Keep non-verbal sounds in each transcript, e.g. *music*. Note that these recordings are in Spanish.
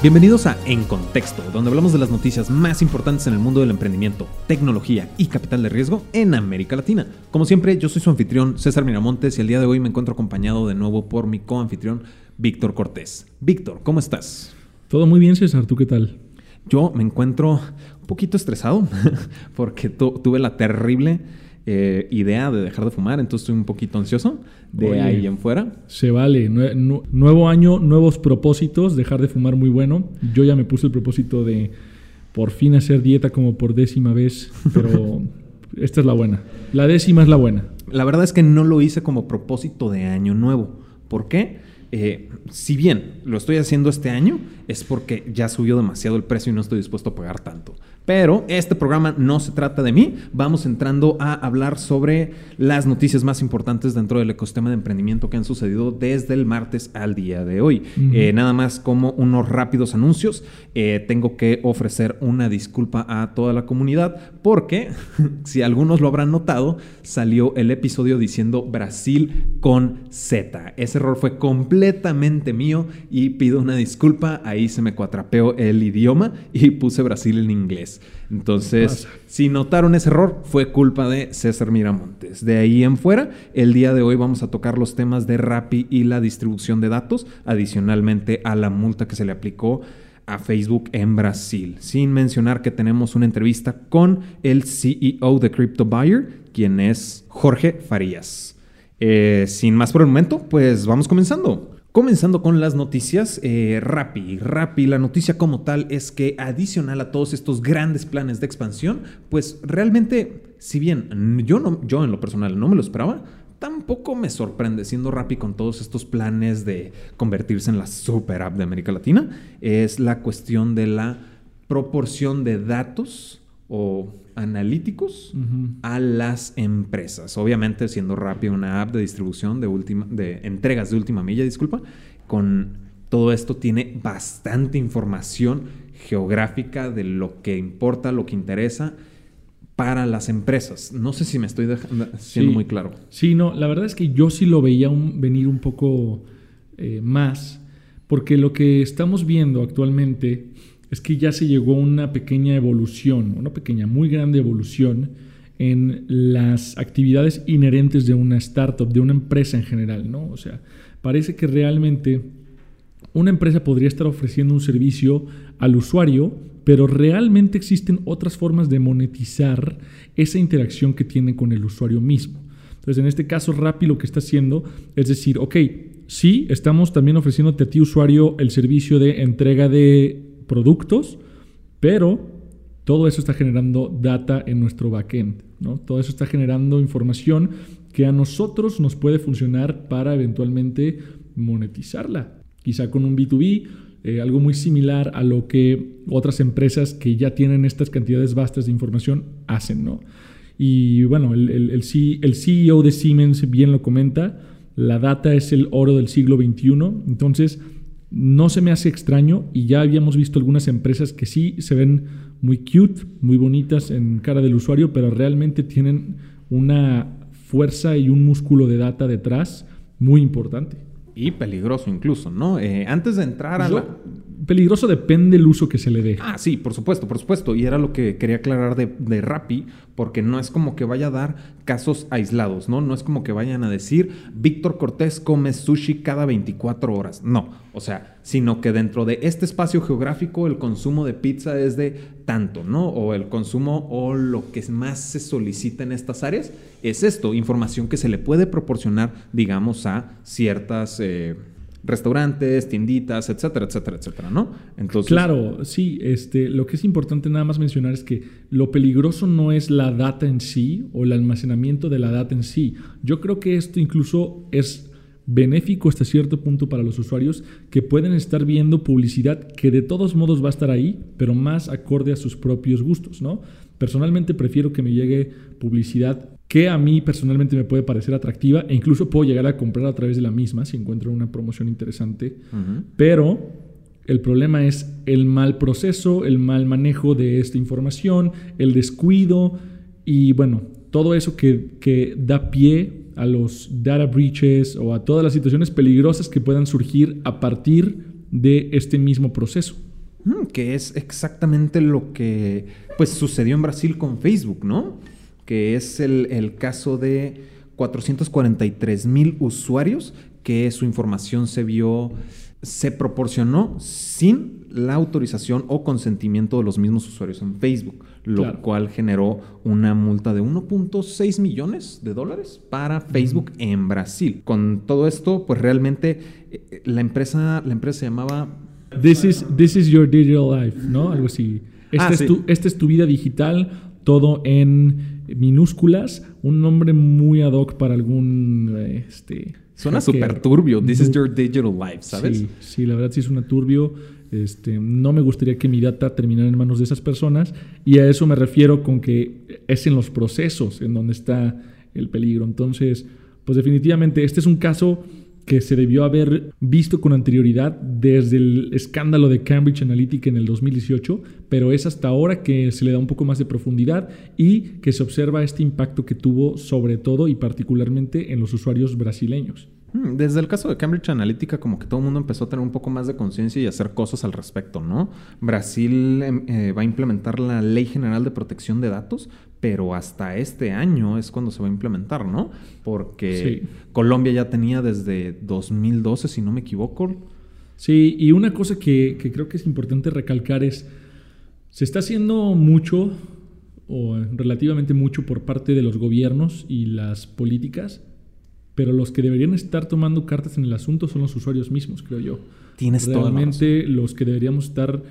Bienvenidos a En Contexto, donde hablamos de las noticias más importantes en el mundo del emprendimiento, tecnología y capital de riesgo en América Latina. Como siempre, yo soy su anfitrión César Miramontes y el día de hoy me encuentro acompañado de nuevo por mi coanfitrión Víctor Cortés. Víctor, ¿cómo estás? Todo muy bien, César, ¿tú qué tal? Yo me encuentro un poquito estresado *laughs* porque tuve la terrible eh, idea de dejar de fumar, entonces estoy un poquito ansioso de ahí en fuera. Se vale. nuevo año, nuevos propósitos, dejar de fumar muy bueno. Yo ya me puse el propósito de por fin hacer dieta como por décima vez, pero *laughs* esta es la buena. La décima es la buena. La verdad es que no lo hice como propósito de año nuevo. ¿Por qué? Eh, si bien lo estoy haciendo este año, es porque ya subió demasiado el precio y no estoy dispuesto a pagar tanto. Pero este programa no se trata de mí. Vamos entrando a hablar sobre las noticias más importantes dentro del ecosistema de emprendimiento que han sucedido desde el martes al día de hoy. Eh, nada más como unos rápidos anuncios. Eh, tengo que ofrecer una disculpa a toda la comunidad porque, *laughs* si algunos lo habrán notado, salió el episodio diciendo Brasil con Z. Ese error fue completamente mío y pido una disculpa. Ahí se me cuatrapeó el idioma y puse Brasil en inglés. Entonces, si notaron ese error, fue culpa de César Miramontes. De ahí en fuera, el día de hoy vamos a tocar los temas de Rappi y la distribución de datos, adicionalmente a la multa que se le aplicó a Facebook en Brasil. Sin mencionar que tenemos una entrevista con el CEO de Crypto Buyer, quien es Jorge Farías. Eh, sin más por el momento, pues vamos comenzando. Comenzando con las noticias, eh, Rappi. Rappi, la noticia como tal es que adicional a todos estos grandes planes de expansión, pues realmente, si bien yo, no, yo en lo personal no me lo esperaba, tampoco me sorprende siendo Rappi con todos estos planes de convertirse en la super app de América Latina. Es la cuestión de la proporción de datos o analíticos a las empresas. Obviamente, siendo Rappi una app de distribución de, última, de entregas de última milla, disculpa, con todo esto tiene bastante información geográfica de lo que importa, lo que interesa para las empresas. No sé si me estoy siendo muy claro. Sí, no, la verdad es que yo sí lo veía venir un poco eh, más, porque lo que estamos viendo actualmente es que ya se llegó a una pequeña evolución, una pequeña, muy grande evolución en las actividades inherentes de una startup, de una empresa en general, ¿no? O sea, parece que realmente una empresa podría estar ofreciendo un servicio al usuario, pero realmente existen otras formas de monetizar esa interacción que tiene con el usuario mismo. Entonces, en este caso, Rappi lo que está haciendo es decir, ok, sí, estamos también ofreciéndote a ti, usuario, el servicio de entrega de productos, pero todo eso está generando data en nuestro backend, ¿no? Todo eso está generando información que a nosotros nos puede funcionar para eventualmente monetizarla. Quizá con un B2B, eh, algo muy similar a lo que otras empresas que ya tienen estas cantidades vastas de información hacen, ¿no? Y bueno, el, el, el CEO de Siemens bien lo comenta, la data es el oro del siglo XXI, entonces no se me hace extraño y ya habíamos visto algunas empresas que sí se ven muy cute, muy bonitas en cara del usuario, pero realmente tienen una fuerza y un músculo de data detrás muy importante. Y peligroso incluso, ¿no? Eh, antes de entrar a la... Peligroso depende del uso que se le dé. Ah, sí, por supuesto, por supuesto. Y era lo que quería aclarar de, de Rappi, porque no es como que vaya a dar casos aislados, ¿no? No es como que vayan a decir, Víctor Cortés come sushi cada 24 horas. No, o sea, sino que dentro de este espacio geográfico el consumo de pizza es de tanto, ¿no? O el consumo o lo que más se solicita en estas áreas es esto, información que se le puede proporcionar, digamos, a ciertas... Eh, restaurantes, tienditas, etcétera, etcétera, etcétera, ¿no? Entonces, claro, sí, este, lo que es importante nada más mencionar es que lo peligroso no es la data en sí o el almacenamiento de la data en sí. Yo creo que esto incluso es benéfico hasta cierto punto para los usuarios que pueden estar viendo publicidad que de todos modos va a estar ahí, pero más acorde a sus propios gustos, ¿no? Personalmente prefiero que me llegue publicidad que a mí personalmente me puede parecer atractiva e incluso puedo llegar a comprar a través de la misma si encuentro una promoción interesante. Pero el problema es el mal proceso, el mal manejo de esta información, el descuido y bueno, todo eso que, que da pie a los data breaches o a todas las situaciones peligrosas que puedan surgir a partir de este mismo proceso. Que es exactamente lo que pues, sucedió en Brasil con Facebook, ¿no? Que es el, el caso de 443 mil usuarios que su información se vio, se proporcionó sin la autorización o consentimiento de los mismos usuarios en Facebook, lo cual generó una multa de 1.6 millones de dólares para Facebook en Brasil. Con todo esto, pues realmente eh, la empresa, la empresa se llamaba... This is, this is your digital life, ¿no? Algo así. Esta, ah, es tu, esta es tu vida digital, todo en minúsculas, un nombre muy ad hoc para algún... Este, Suena súper turbio. This is your digital life, ¿sabes? Sí, sí, la verdad sí es una turbio. Este, no me gustaría que mi data terminara en manos de esas personas y a eso me refiero con que es en los procesos en donde está el peligro. Entonces, pues definitivamente este es un caso que se debió haber visto con anterioridad desde el escándalo de Cambridge Analytica en el 2018, pero es hasta ahora que se le da un poco más de profundidad y que se observa este impacto que tuvo sobre todo y particularmente en los usuarios brasileños. Hmm, desde el caso de Cambridge Analytica, como que todo el mundo empezó a tener un poco más de conciencia y hacer cosas al respecto, ¿no? Brasil em, eh, va a implementar la Ley General de Protección de Datos, pero hasta este año es cuando se va a implementar, ¿no? Porque Colombia ya tenía desde 2012, si no me equivoco. Sí, y una cosa que, que creo que es importante recalcar es, se está haciendo mucho o relativamente mucho por parte de los gobiernos y las políticas pero los que deberían estar tomando cartas en el asunto son los usuarios mismos, creo yo. Tienes Realmente los que deberíamos estar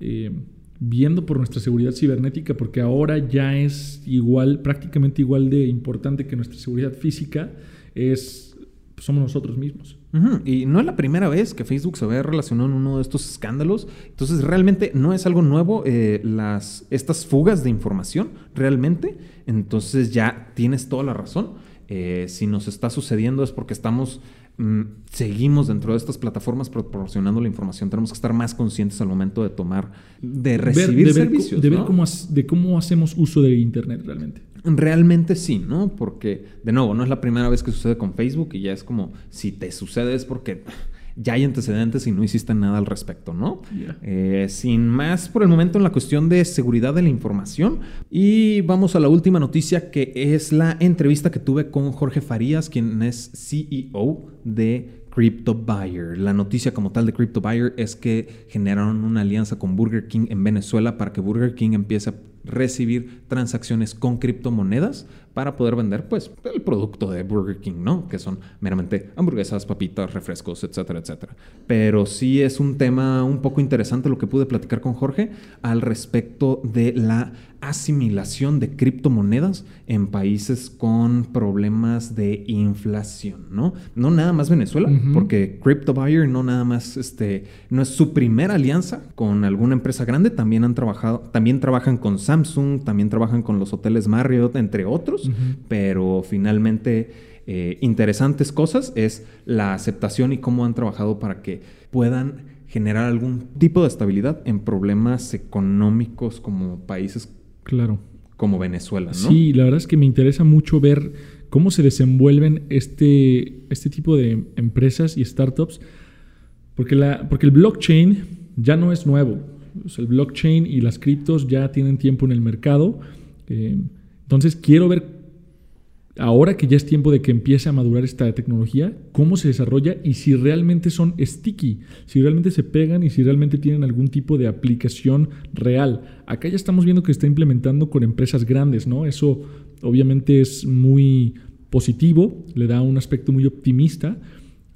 eh, viendo por nuestra seguridad cibernética, porque ahora ya es igual, prácticamente igual de importante que nuestra seguridad física, es somos nosotros mismos. Y no es la primera vez que Facebook se ve relacionado en uno de estos escándalos. Entonces, realmente no es algo nuevo eh, las, estas fugas de información, realmente. Entonces, ya tienes toda la razón. Eh, si nos está sucediendo es porque estamos, mm, seguimos dentro de estas plataformas proporcionando la información. Tenemos que estar más conscientes al momento de tomar, de recibir servicios. de ver cómo, de cómo hacemos uso de Internet realmente. Realmente sí, ¿no? Porque, de nuevo, no es la primera vez que sucede con Facebook y ya es como, si te sucede es porque ya hay antecedentes y no hiciste nada al respecto, ¿no? Eh, sin más por el momento en la cuestión de seguridad de la información. Y vamos a la última noticia que es la entrevista que tuve con Jorge Farías, quien es CEO de Crypto Buyer. La noticia como tal de Crypto Buyer es que generaron una alianza con Burger King en Venezuela para que Burger King empiece a recibir transacciones con criptomonedas para poder vender pues el producto de Burger King, ¿no? Que son meramente hamburguesas, papitas, refrescos, etcétera, etcétera. Pero sí es un tema un poco interesante lo que pude platicar con Jorge al respecto de la asimilación de criptomonedas en países con problemas de inflación, ¿no? No nada más Venezuela, porque Crypto Buyer no nada más este no es su primera alianza con alguna empresa grande, también han trabajado, también trabajan con Samsung, también trabajan con los hoteles Marriott, entre otros, pero finalmente eh, interesantes cosas es la aceptación y cómo han trabajado para que puedan generar algún tipo de estabilidad en problemas económicos como países claro. como Venezuela, ¿no? Sí, la verdad es que me interesa mucho ver cómo se desenvuelven este, este tipo de empresas y startups, porque, la, porque el blockchain ya no es nuevo el blockchain y las criptos ya tienen tiempo en el mercado. Eh, entonces quiero ver, ahora que ya es tiempo de que empiece a madurar esta tecnología, cómo se desarrolla y si realmente son sticky, si realmente se pegan y si realmente tienen algún tipo de aplicación real. Acá ya estamos viendo que se está implementando con empresas grandes, ¿no? Eso obviamente es muy positivo, le da un aspecto muy optimista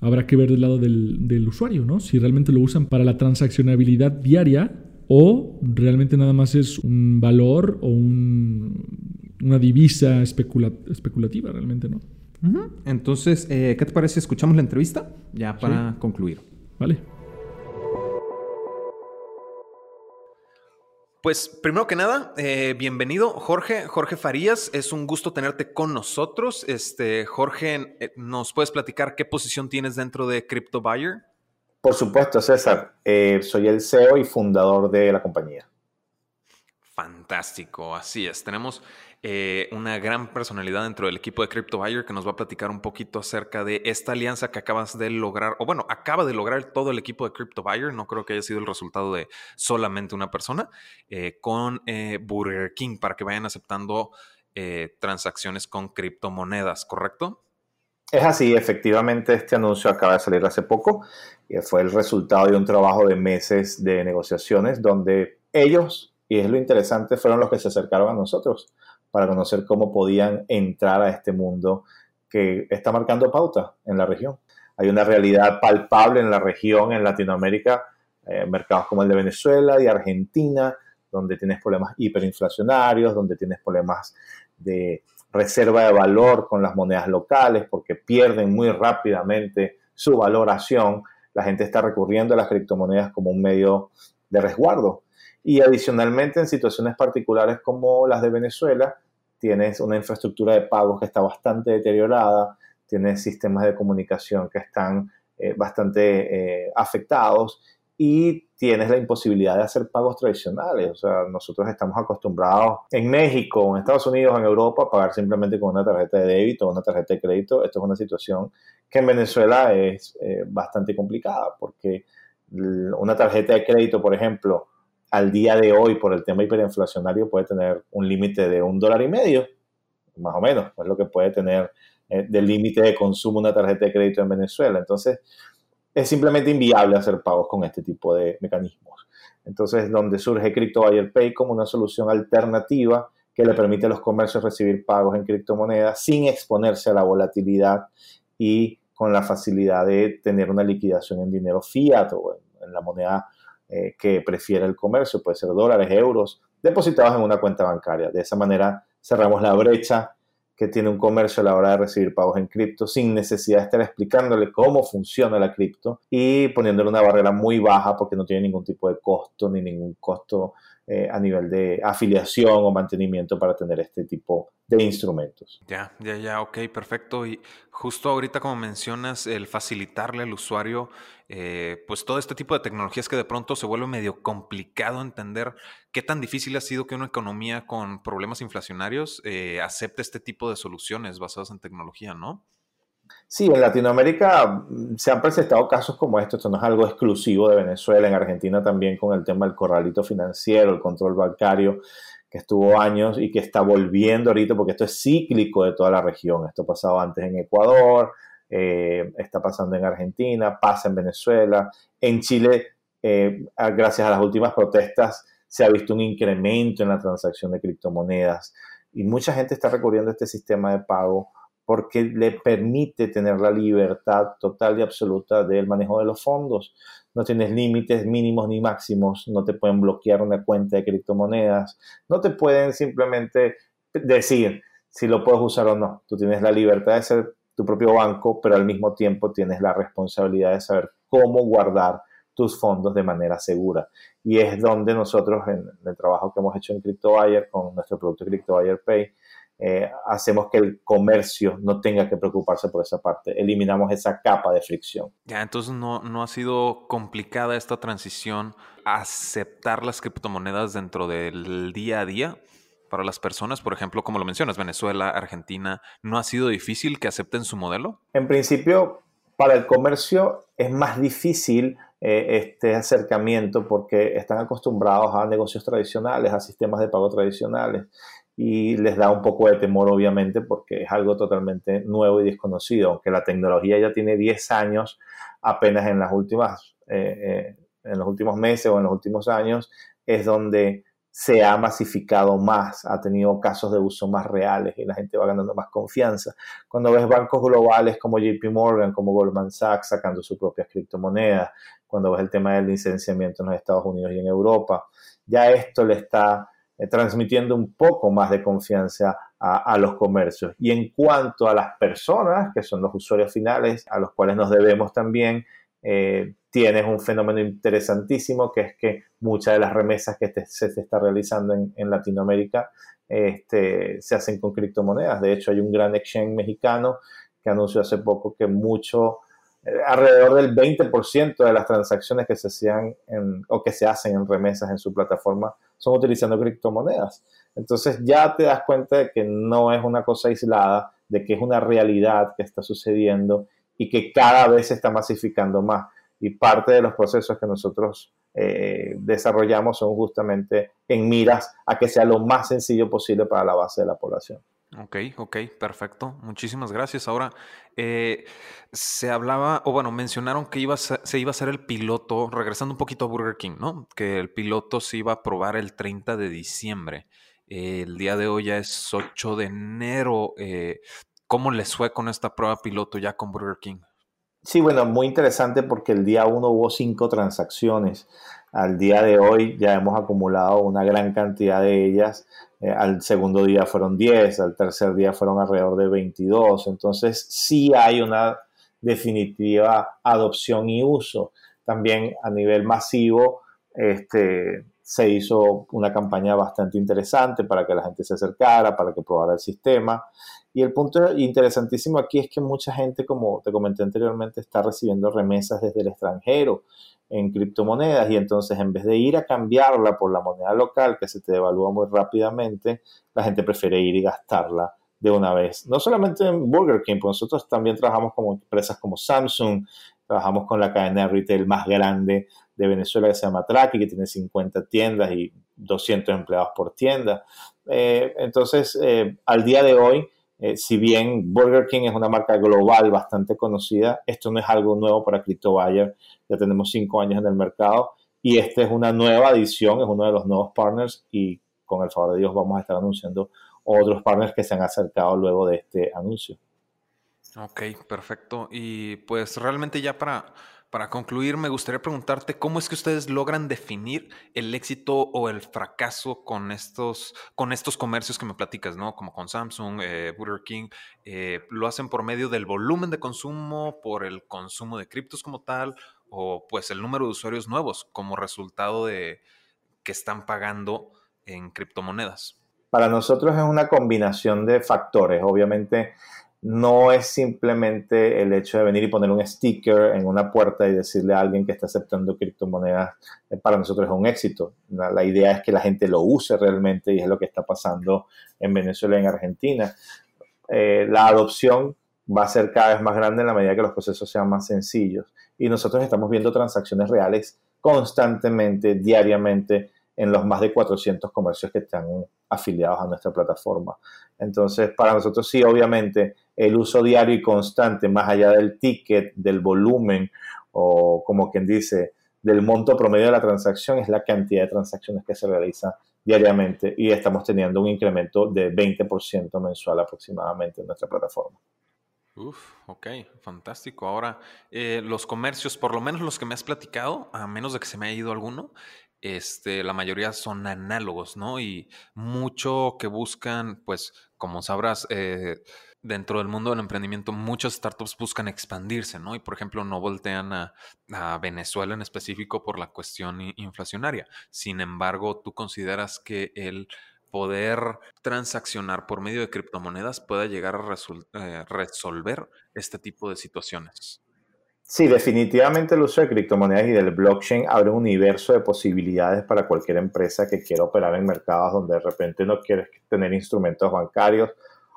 habrá que ver del lado del, usuario, ¿no? Si realmente lo usan para la transaccionabilidad diaria o realmente nada más es un valor o una divisa especulativa, realmente, ¿no? Entonces, eh, ¿qué te parece si escuchamos la entrevista? Ya para concluir. Vale. Pues primero que nada, eh, bienvenido Jorge, Jorge Farías, es un gusto tenerte con nosotros. Este, Jorge, eh, ¿nos puedes platicar qué posición tienes dentro de Crypto Buyer? Por supuesto, César, eh, soy el CEO y fundador de la compañía. Fantástico, así es. Tenemos eh, una gran personalidad dentro del equipo de Crypto Buyer que nos va a platicar un poquito acerca de esta alianza que acabas de lograr, o bueno, acaba de lograr todo el equipo de Crypto Buyer, no creo que haya sido el resultado de solamente una persona, eh, con eh, Burger King para que vayan aceptando transacciones con criptomonedas, ¿correcto? Es así, efectivamente este anuncio acaba de salir hace poco y fue el resultado de un trabajo de meses de negociaciones donde ellos y es lo interesante, fueron los que se acercaron a nosotros para conocer cómo podían entrar a este mundo que está marcando pauta en la región. Hay una realidad palpable en la región, en Latinoamérica, eh, mercados como el de Venezuela y Argentina, donde tienes problemas hiperinflacionarios, donde tienes problemas de reserva de valor con las monedas locales, porque pierden muy rápidamente su valoración. La gente está recurriendo a las criptomonedas como un medio de resguardo y adicionalmente, en situaciones particulares como las de Venezuela, tienes una infraestructura de pagos que está bastante deteriorada, tienes sistemas de comunicación que están eh, bastante eh, afectados y tienes la imposibilidad de hacer pagos tradicionales. O sea, nosotros estamos acostumbrados en México, en Estados Unidos, en Europa, a pagar simplemente con una tarjeta de débito o una tarjeta de crédito. Esto es una situación que en Venezuela es eh, bastante complicada porque una tarjeta de crédito, por ejemplo, al día de hoy por el tema hiperinflacionario puede tener un límite de un dólar y medio, más o menos, es lo que puede tener eh, del límite de consumo una tarjeta de crédito en Venezuela. Entonces, es simplemente inviable hacer pagos con este tipo de mecanismos. Entonces, donde surge Crypto Buyer Pay como una solución alternativa que le permite a los comercios recibir pagos en criptomonedas sin exponerse a la volatilidad y con la facilidad de tener una liquidación en dinero fiat o en la moneda eh, que prefiere el comercio, puede ser dólares, euros, depositados en una cuenta bancaria. De esa manera cerramos la brecha que tiene un comercio a la hora de recibir pagos en cripto sin necesidad de estar explicándole cómo funciona la cripto y poniéndole una barrera muy baja porque no tiene ningún tipo de costo ni ningún costo eh, a nivel de afiliación o mantenimiento para tener este tipo de instrumentos. Ya, ya, ya, ok, perfecto. Y justo ahorita como mencionas, el facilitarle al usuario, eh, pues todo este tipo de tecnologías que de pronto se vuelve medio complicado entender qué tan difícil ha sido que una economía con problemas inflacionarios eh, acepte este tipo de soluciones basadas en tecnología, ¿no? Sí, en Latinoamérica mm, se han presentado casos como estos, esto no es algo exclusivo de Venezuela, en Argentina también con el tema del corralito financiero, el control bancario, que estuvo años y que está volviendo ahorita porque esto es cíclico de toda la región. Esto pasaba antes en Ecuador, eh, está pasando en Argentina, pasa en Venezuela. En Chile, eh, gracias a las últimas protestas, se ha visto un incremento en la transacción de criptomonedas y mucha gente está recurriendo a este sistema de pago porque le permite tener la libertad total y absoluta del manejo de los fondos. No tienes límites mínimos ni máximos, no te pueden bloquear una cuenta de criptomonedas, no te pueden simplemente decir si lo puedes usar o no. Tú tienes la libertad de ser tu propio banco, pero al mismo tiempo tienes la responsabilidad de saber cómo guardar tus fondos de manera segura. Y es donde nosotros, en el trabajo que hemos hecho en CryptoBuyer con nuestro producto CryptoBuyer Pay, eh, hacemos que el comercio no tenga que preocuparse por esa parte. Eliminamos esa capa de fricción. Ya, entonces no, no ha sido complicada esta transición a aceptar las criptomonedas dentro del día a día para las personas, por ejemplo, como lo mencionas, Venezuela, Argentina, ¿no ha sido difícil que acepten su modelo? En principio, para el comercio es más difícil eh, este acercamiento porque están acostumbrados a negocios tradicionales, a sistemas de pago tradicionales y les da un poco de temor, obviamente, porque es algo totalmente nuevo y desconocido. Aunque la tecnología ya tiene 10 años, apenas en, las últimas, eh, eh, en los últimos meses o en los últimos años es donde se ha masificado más, ha tenido casos de uso más reales y la gente va ganando más confianza. Cuando ves bancos globales como JP Morgan, como Goldman Sachs sacando sus propias criptomonedas, cuando ves el tema del licenciamiento en los Estados Unidos y en Europa, ya esto le está transmitiendo un poco más de confianza a, los comercios. Y en cuanto a las personas, que son los usuarios finales, a los cuales nos debemos también, eh, tienes un fenómeno interesantísimo que es que muchas de las remesas que se está realizando en, Latinoamérica este, se hacen con criptomonedas. De hecho, hay un gran exchange mexicano que anunció hace poco que mucho alrededor del 20% de las transacciones que se hacían o que se hacen en remesas en su plataforma son utilizando criptomonedas. Entonces ya te das cuenta de que no es una cosa aislada, de que es una realidad que está sucediendo y que cada vez se está masificando más. Y parte de los procesos que nosotros eh, desarrollamos son justamente en miras a que sea lo más sencillo posible para la base de la población. Ok, ok, perfecto. Muchísimas gracias. Ahora, eh, se hablaba, o bueno, mencionaron que iba se iba a hacer el piloto, regresando un poquito a Burger King, ¿no? Que el piloto se iba a probar el 30 de diciembre. el día de hoy ya es 8 de enero. Eh, ¿Cómo les fue con esta prueba piloto ya con Burger King? Sí, bueno, muy interesante porque el día 1 hubo cinco transacciones. Al día de hoy ya hemos acumulado una gran cantidad de ellas. Eh, al segundo día fueron 10, al tercer día fueron alrededor de 22. Entonces sí hay una definitiva adopción y uso. También a nivel masivo este, se hizo una campaña bastante interesante para que la gente se acercara, para que probara el sistema. Y el punto interesantísimo aquí es que mucha gente, como te comenté anteriormente, está recibiendo remesas desde el extranjero en criptomonedas y entonces en vez de ir a cambiarla por la moneda local que se te devalúa muy rápidamente, la gente prefiere ir y gastarla de una vez. No solamente en Burger King, pues nosotros también trabajamos con empresas como Samsung, trabajamos con la cadena de retail más grande de Venezuela que se llama Traki, que tiene 50 tiendas y 200 empleados por tienda. Eh, entonces, eh, al día de hoy, eh, si bien Burger King es una marca global bastante conocida, esto no es algo nuevo para CryptoBuyer. Ya tenemos cinco años en el mercado y esta es una nueva adición, es uno de los nuevos partners y con el favor de Dios vamos a estar anunciando otros partners que se han acercado luego de este anuncio. Ok, perfecto. Y pues realmente ya para para concluir, me gustaría preguntarte cómo es que ustedes logran definir el éxito o el fracaso con estos, con estos comercios que me platicas, ¿no? Como con Samsung, eh, Burger King. Eh, ¿Lo hacen por medio del volumen de consumo, por el consumo de criptos como tal, o pues el número de usuarios nuevos como resultado de que están pagando en criptomonedas? Para nosotros es una combinación de factores. Obviamente no es simplemente el hecho de venir y poner un sticker en una puerta y decirle a alguien que está aceptando criptomonedas, eh, para nosotros es un éxito. La, idea es que la gente lo use realmente y es lo que está pasando en Venezuela y en Argentina. Eh, la adopción va a ser cada vez más grande en la medida que los procesos sean más sencillos. Y nosotros estamos viendo transacciones reales constantemente, diariamente, en los más de 400 comercios que están afiliados a nuestra plataforma. Entonces, para nosotros sí, obviamente, el uso diario y constante, más allá del ticket, del volumen o como quien dice, del monto promedio de la transacción, es la cantidad de transacciones que se realiza diariamente y estamos teniendo un incremento de 20% mensual aproximadamente en nuestra plataforma. Uf, ok, fantástico. Ahora, eh, los comercios, por lo menos los que me has platicado, a menos de que se me haya ido alguno, este, la mayoría son análogos, ¿no? Y mucho que buscan, pues, como sabrás, eh, dentro del mundo del emprendimiento, muchas startups buscan expandirse, ¿no? Y por ejemplo, no voltean a, Venezuela en específico por la cuestión inflacionaria. Sin embargo, ¿tú consideras que el poder transaccionar por medio de criptomonedas pueda llegar a eh, resolver este tipo de situaciones? Sí, definitivamente el uso de criptomonedas y del blockchain abre un universo de posibilidades para cualquier empresa que quiera operar en mercados donde de repente no quieres tener instrumentos bancarios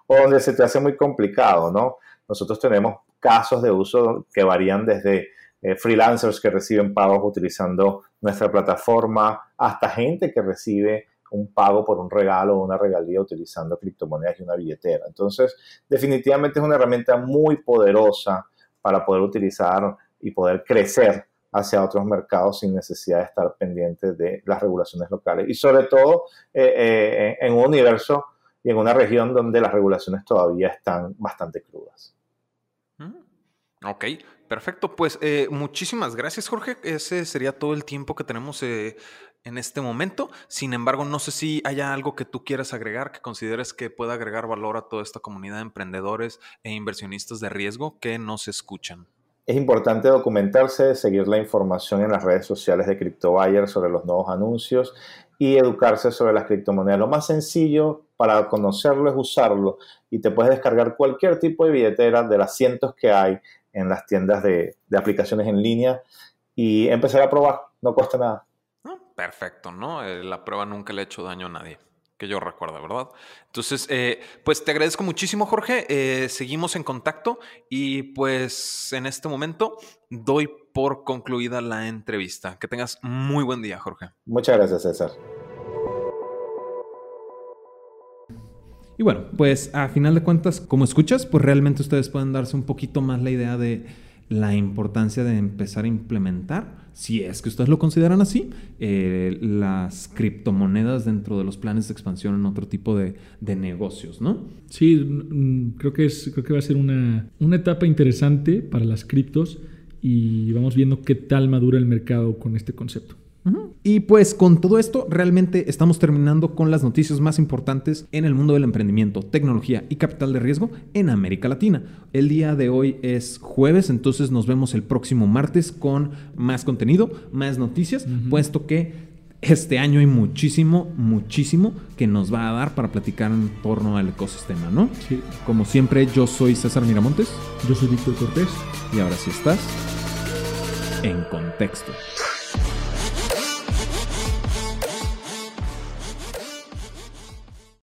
o donde se te hace muy complicado, ¿no? Nosotros tenemos casos de uso que varían desde eh, freelancers que reciben pagos utilizando nuestra plataforma hasta gente que recibe un pago por un regalo o una regalía utilizando criptomonedas y una billetera. Entonces, definitivamente es una herramienta muy poderosa para poder utilizar y poder crecer hacia otros mercados sin necesidad de estar pendiente de las regulaciones locales. Y sobre todo eh, eh, en un universo y en una región donde las regulaciones todavía están bastante crudas. Mm, ok, perfecto. Pues eh, muchísimas gracias, Jorge. Ese sería todo el tiempo que tenemos en este momento. Sin embargo, no sé si haya algo que tú quieras agregar, que consideres que pueda agregar valor a toda esta comunidad de emprendedores e inversionistas de riesgo que nos escuchan. Es importante documentarse, seguir la información en las redes sociales de CryptoBuyer sobre los nuevos anuncios y educarse sobre las criptomonedas. Lo más sencillo para conocerlo es usarlo y te puedes descargar cualquier tipo de billetera de las cientos que hay en las tiendas de, de aplicaciones en línea y empezar a probar, no cuesta nada. Perfecto, ¿no? Eh, la prueba nunca le ha hecho daño a nadie que yo recuerdo, ¿verdad? Entonces, eh, pues te agradezco muchísimo, Jorge. Eh, seguimos en contacto y pues en este momento doy por concluida la entrevista. Que tengas muy buen día, Jorge. Muchas gracias, César. Y bueno, pues a final de cuentas, como escuchas, pues realmente ustedes pueden darse un poquito más la idea de la importancia de empezar a implementar, si es que ustedes lo consideran así, eh, las criptomonedas dentro de los planes de expansión en otro tipo de, negocios, ¿no? Sí, mm, creo que, es, creo que va a ser una, una etapa interesante para las criptos y vamos viendo qué tal madura el mercado con este concepto. Y pues con todo esto realmente estamos terminando con las noticias más importantes en el mundo del emprendimiento, tecnología y capital de riesgo en América Latina. El día de hoy es jueves, entonces nos vemos el próximo martes con más contenido, más noticias, puesto que este año hay muchísimo, muchísimo que nos va a dar para platicar en torno al ecosistema, ¿no? Sí. Como siempre, yo soy César Miramontes. Yo soy Víctor Cortés. Y ahora sí estás en contexto.